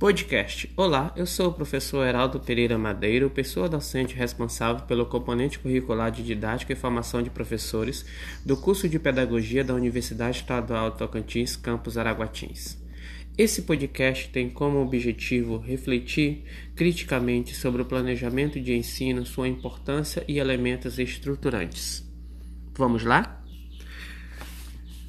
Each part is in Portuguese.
Podcast. Olá, eu sou o professor Heraldo Pereira Madeiro, pessoa docente responsável pelo componente curricular de didática e formação de professores do curso de Pedagogia da Universidade Estadual Tocantins, campus Araguatins. Esse podcast tem como objetivo refletir criticamente sobre o planejamento de ensino, sua importância e elementos estruturantes. Vamos lá?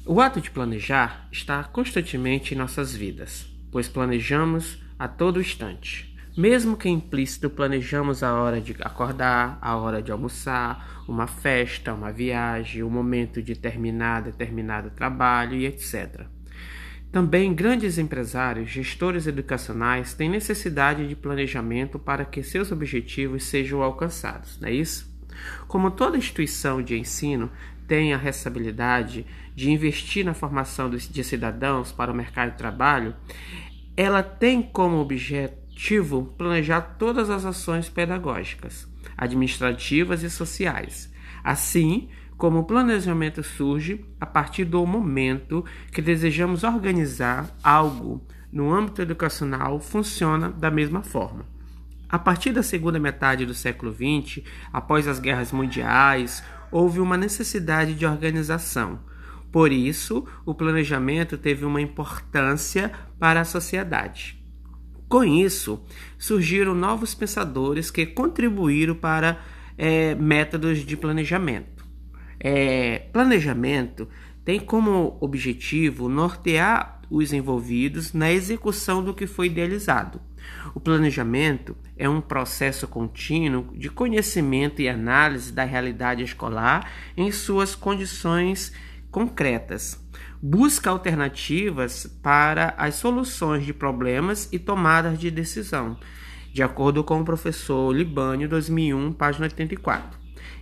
O ato de planejar está constantemente em nossas vidas, pois planejamos a todo instante. Mesmo que implícito, planejamos a hora de acordar, a hora de almoçar, uma festa, uma viagem, o momento de terminar determinado trabalho e etc. Também grandes empresários, gestores educacionais têm necessidade de planejamento para que seus objetivos sejam alcançados, não é isso? Como toda instituição de ensino tem a responsabilidade de investir na formação de cidadãos para o mercado de trabalho, ela tem como objetivo planejar todas as ações pedagógicas, administrativas e sociais. Assim, como o planejamento surge a partir do momento que desejamos organizar algo no âmbito educacional, funciona da mesma forma. A partir da segunda metade do século XX, após as guerras mundiais, houve uma necessidade de organização por isso, o planejamento teve uma importância para a sociedade. Com isso, surgiram novos pensadores que contribuíram para é, métodos de planejamento. É, planejamento tem como objetivo nortear os envolvidos na execução do que foi idealizado. O planejamento é um processo contínuo de conhecimento e análise da realidade escolar em suas condições concretas. Busca alternativas para as soluções de problemas e tomadas de decisão, de acordo com o professor Libânio, 2001, página 84.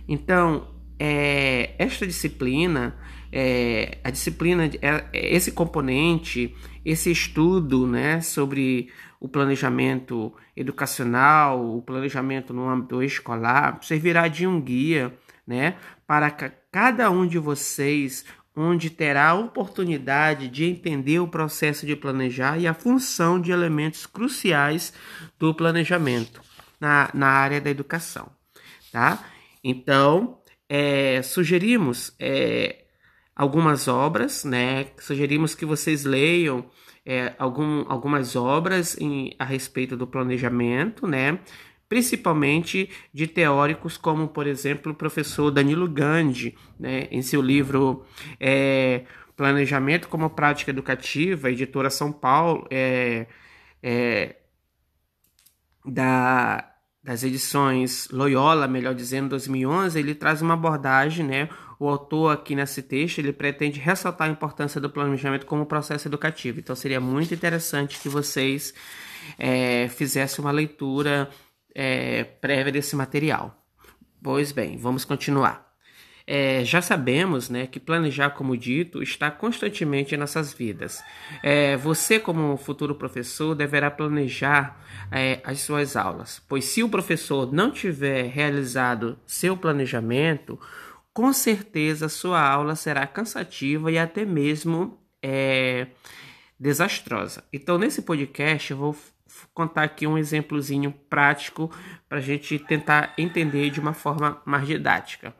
Então, é, esta disciplina, é, a disciplina, é, esse componente, esse estudo né, sobre o planejamento educacional, o planejamento no âmbito escolar, servirá de um guia né, para cada um de vocês onde terá a oportunidade de entender o processo de planejar e a função de elementos cruciais do planejamento na, na área da educação. Tá? Então, é, sugerimos é, algumas obras, né? sugerimos que vocês leiam é, algum, algumas obras em, a respeito do planejamento, né? Principalmente de teóricos como, por exemplo, o professor Danilo Gandhi, né, em seu livro é, Planejamento como Prática Educativa, editora São Paulo, é, é, da, das edições Loyola, melhor dizendo, 2011, ele traz uma abordagem, né, o autor aqui nesse texto, ele pretende ressaltar a importância do planejamento como processo educativo. Então, seria muito interessante que vocês é, fizessem uma leitura é, prévia desse material. Pois bem, vamos continuar. É, já sabemos né, que planejar, como dito, está constantemente em nossas vidas. É, você, como futuro professor, deverá planejar é, as suas aulas, pois se o professor não tiver realizado seu planejamento, com certeza sua aula será cansativa e até mesmo é, desastrosa. Então, nesse podcast, eu vou contar aqui um exemplozinho prático para a gente tentar entender de uma forma mais didática.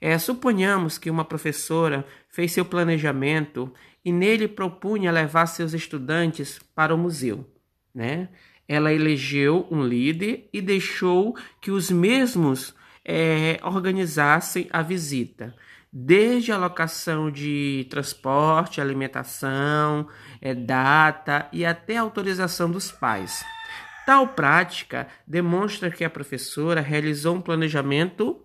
É, suponhamos que uma professora fez seu planejamento e nele propunha levar seus estudantes para o museu. Né? Ela elegeu um líder e deixou que os mesmos é, organizassem a visita desde a locação de transporte, alimentação, é, data e até autorização dos pais. Tal prática demonstra que a professora realizou um planejamento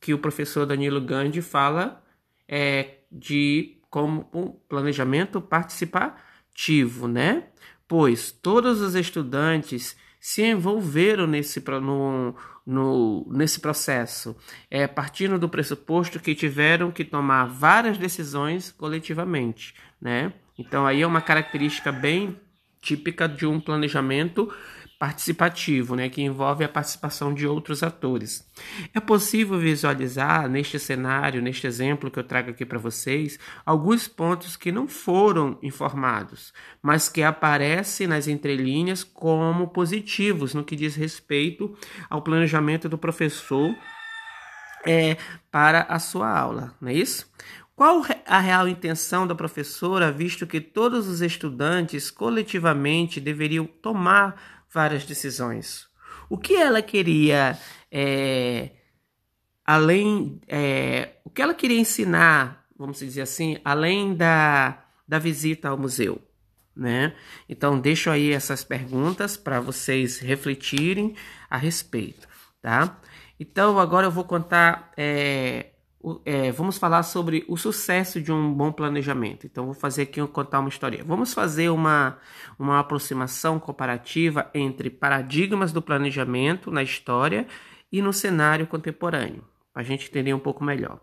que o professor Danilo Gandhi fala é, de como um planejamento participativo, né? Pois todos os estudantes se envolveram nesse, no, no, nesse processo, é, partindo do pressuposto que tiveram que tomar várias decisões coletivamente, né? Então aí é uma característica bem típica de um planejamento participativo, né, que envolve a participação de outros atores. É possível visualizar neste cenário, neste exemplo que eu trago aqui para vocês, alguns pontos que não foram informados, mas que aparecem nas entrelinhas como positivos no que diz respeito ao planejamento do professor é, para a sua aula, não é isso? Qual a real intenção da professora, visto que todos os estudantes coletivamente deveriam tomar várias decisões. O que ela queria, é, além, é, o que ela queria ensinar, vamos dizer assim, além da, da visita ao museu, né? Então deixo aí essas perguntas para vocês refletirem a respeito, tá? Então agora eu vou contar é, é, vamos falar sobre o sucesso de um bom planejamento. Então, vou fazer aqui contar uma história. Vamos fazer uma, uma aproximação comparativa entre paradigmas do planejamento na história e no cenário contemporâneo, para a gente entender um pouco melhor.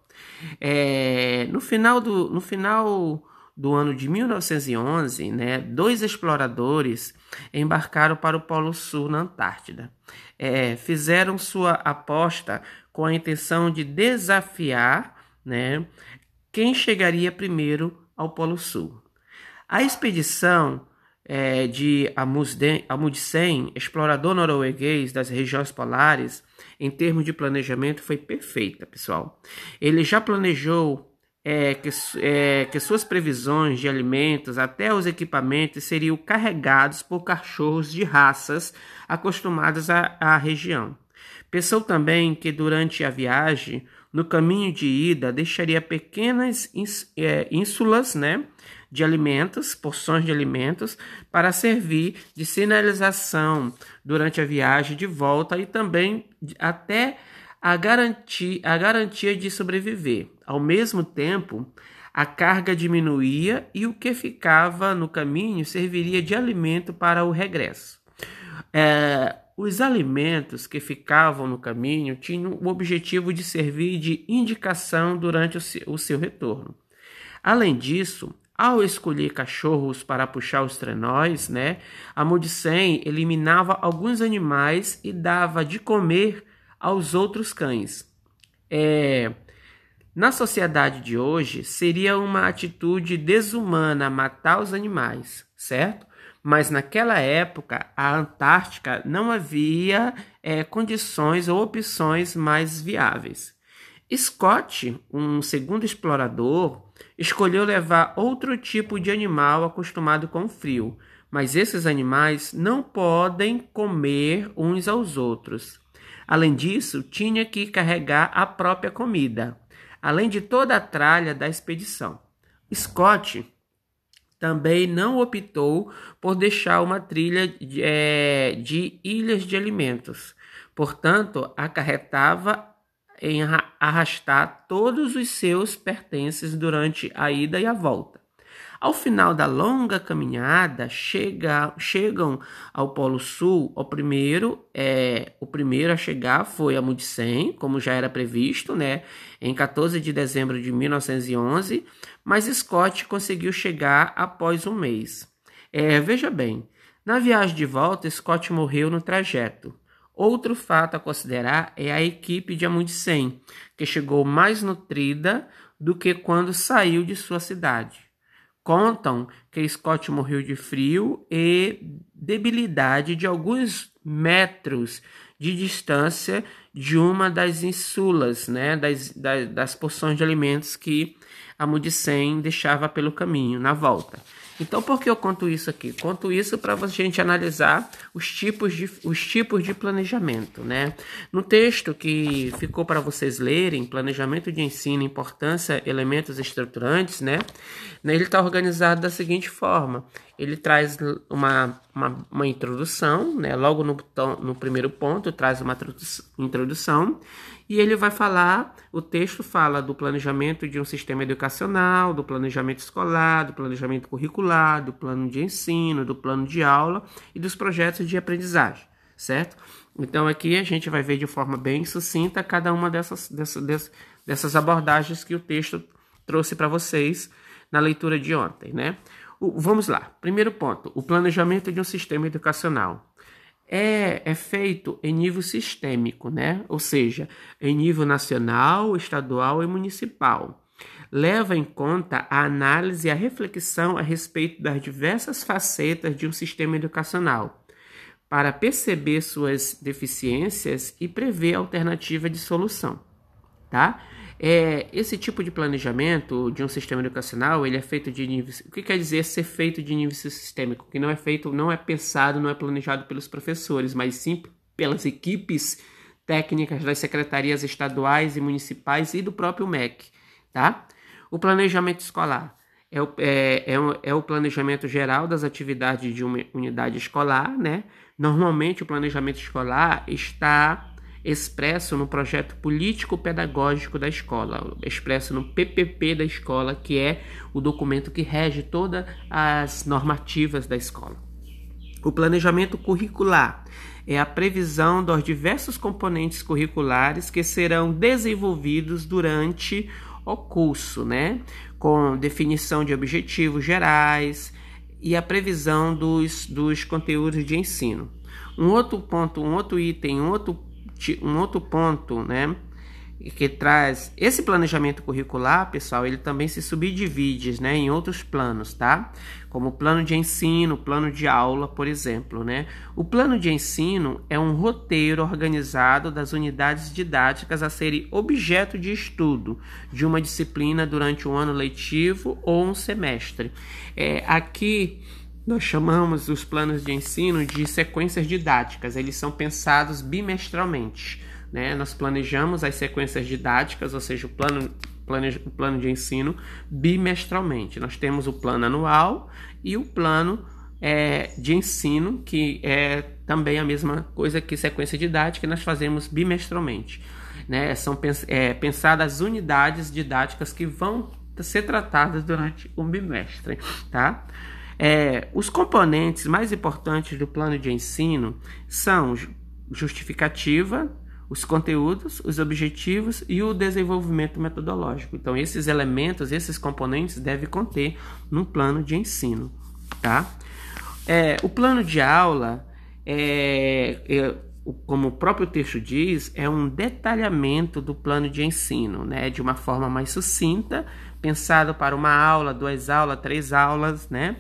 É, no final do, no final do ano de 1911, né, dois exploradores embarcaram para o Polo Sul, na Antártida. É, fizeram sua aposta com a intenção de desafiar né, quem chegaria primeiro ao Polo Sul. A expedição é, de Amundsen, explorador norueguês das regiões polares, em termos de planejamento, foi perfeita, pessoal. Ele já planejou é, que, é, que suas previsões de alimentos até os equipamentos seriam carregados por cachorros de raças acostumadas à, à região. Pensou também que durante a viagem, no caminho de ida, deixaria pequenas é, ínsulas né, de alimentos, porções de alimentos, para servir de sinalização durante a viagem de volta e também até a garantia, a garantia de sobreviver. Ao mesmo tempo, a carga diminuía e o que ficava no caminho serviria de alimento para o regresso. É, os alimentos que ficavam no caminho tinham o objetivo de servir de indicação durante o seu retorno. Além disso, ao escolher cachorros para puxar os trenóis, né, a Mudicem eliminava alguns animais e dava de comer aos outros cães. É, na sociedade de hoje, seria uma atitude desumana matar os animais, certo? mas naquela época a Antártica não havia é, condições ou opções mais viáveis. Scott, um segundo explorador, escolheu levar outro tipo de animal acostumado com o frio, mas esses animais não podem comer uns aos outros. Além disso, tinha que carregar a própria comida, além de toda a tralha da expedição. Scott também não optou por deixar uma trilha de, é, de ilhas de alimentos. Portanto, acarretava em arrastar todos os seus pertences durante a ida e a volta. Ao final da longa caminhada, chega, chegam ao Polo Sul. O primeiro, é, o primeiro a chegar foi a como já era previsto, né, em 14 de dezembro de 1911, mas Scott conseguiu chegar após um mês. É, veja bem, na viagem de volta, Scott morreu no trajeto. Outro fato a considerar é a equipe de Amundsen, que chegou mais nutrida do que quando saiu de sua cidade. Contam que Scott morreu de frio e debilidade de alguns metros de distância de uma das insulas, né, das, das, das porções de alimentos que a Mudicem deixava pelo caminho, na volta. Então, por que eu conto isso aqui? Conto isso para a gente analisar os tipos, de, os tipos de planejamento, né? No texto que ficou para vocês lerem, Planejamento de Ensino, Importância, Elementos Estruturantes, né? Ele está organizado da seguinte forma. Ele traz uma, uma, uma introdução, né? Logo no, no primeiro ponto, traz uma introdução e ele vai falar, o texto fala do planejamento de um sistema educacional, do planejamento escolar, do planejamento curricular, do plano de ensino, do plano de aula e dos projetos de aprendizagem, certo? Então aqui a gente vai ver de forma bem sucinta cada uma dessas, dessas, dessas abordagens que o texto trouxe para vocês na leitura de ontem, né? O, vamos lá. Primeiro ponto, o planejamento de um sistema educacional. é, é feito em nível sistêmico, né? ou seja, em nível nacional, estadual e municipal. Leva em conta a análise e a reflexão a respeito das diversas facetas de um sistema educacional, para perceber suas deficiências e prever alternativa de solução. Tá? É, esse tipo de planejamento de um sistema educacional, ele é feito de nível. O que quer dizer ser feito de nível sistêmico? Que não é feito, não é pensado, não é planejado pelos professores, mas sim pelas equipes técnicas das secretarias estaduais e municipais e do próprio MEC, tá? O planejamento escolar é o, é, é, o, é o planejamento geral das atividades de uma unidade escolar, né? Normalmente o planejamento escolar está expresso no projeto político-pedagógico da escola, expresso no PPP da escola, que é o documento que rege todas as normativas da escola. O planejamento curricular é a previsão dos diversos componentes curriculares que serão desenvolvidos durante o curso, né? Com definição de objetivos gerais e a previsão dos, dos conteúdos de ensino. Um outro ponto, um outro item, um outro um outro ponto, né? que traz esse planejamento curricular, pessoal, ele também se subdivide, né, em outros planos, tá? Como plano de ensino, plano de aula, por exemplo, né? O plano de ensino é um roteiro organizado das unidades didáticas a serem objeto de estudo de uma disciplina durante um ano letivo ou um semestre. É, aqui nós chamamos os planos de ensino de sequências didáticas, eles são pensados bimestralmente. Né? Nós planejamos as sequências didáticas, ou seja, o plano, plane, o plano de ensino, bimestralmente. Nós temos o plano anual e o plano é, de ensino, que é também a mesma coisa que sequência didática, nós fazemos bimestralmente. Né? São é, pensadas unidades didáticas que vão ser tratadas durante um bimestre. Tá? É, os componentes mais importantes do plano de ensino são justificativa, os conteúdos, os objetivos e o desenvolvimento metodológico. Então, esses elementos, esses componentes devem conter no plano de ensino, tá? É, o plano de aula, é, é, como o próprio texto diz, é um detalhamento do plano de ensino, né? De uma forma mais sucinta, pensado para uma aula, duas aulas, três aulas, né?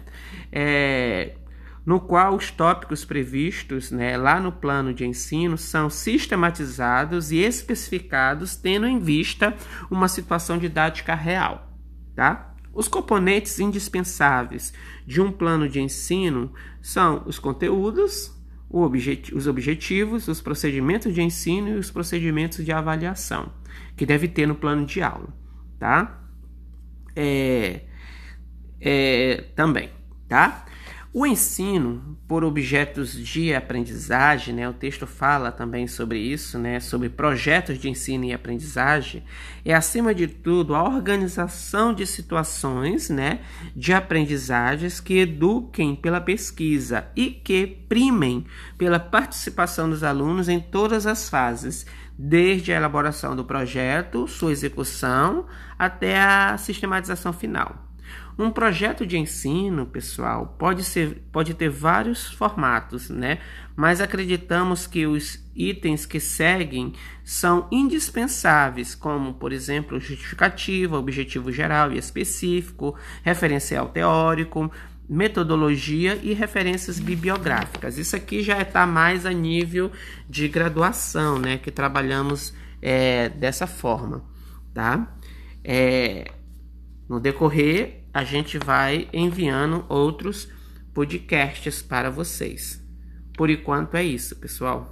É, no qual os tópicos previstos né, lá no plano de ensino são sistematizados e especificados, tendo em vista uma situação didática real. Tá? Os componentes indispensáveis de um plano de ensino são os conteúdos, os objetivos, os procedimentos de ensino e os procedimentos de avaliação, que deve ter no plano de aula. Tá? é, é, também, tá? O ensino por objetos de aprendizagem, né, o texto fala também sobre isso, né, sobre projetos de ensino e aprendizagem, é acima de tudo a organização de situações né, de aprendizagens que eduquem pela pesquisa e que primem pela participação dos alunos em todas as fases, desde a elaboração do projeto, sua execução, até a sistematização final. Um projeto de ensino, pessoal, pode, ser, pode ter vários formatos, né? Mas acreditamos que os itens que seguem são indispensáveis, como, por exemplo, justificativa, objetivo geral e específico, referencial teórico, metodologia e referências bibliográficas. Isso aqui já está mais a nível de graduação, né? Que trabalhamos é, dessa forma, tá? É, no decorrer, a gente vai enviando outros podcasts para vocês. Por enquanto é isso, pessoal.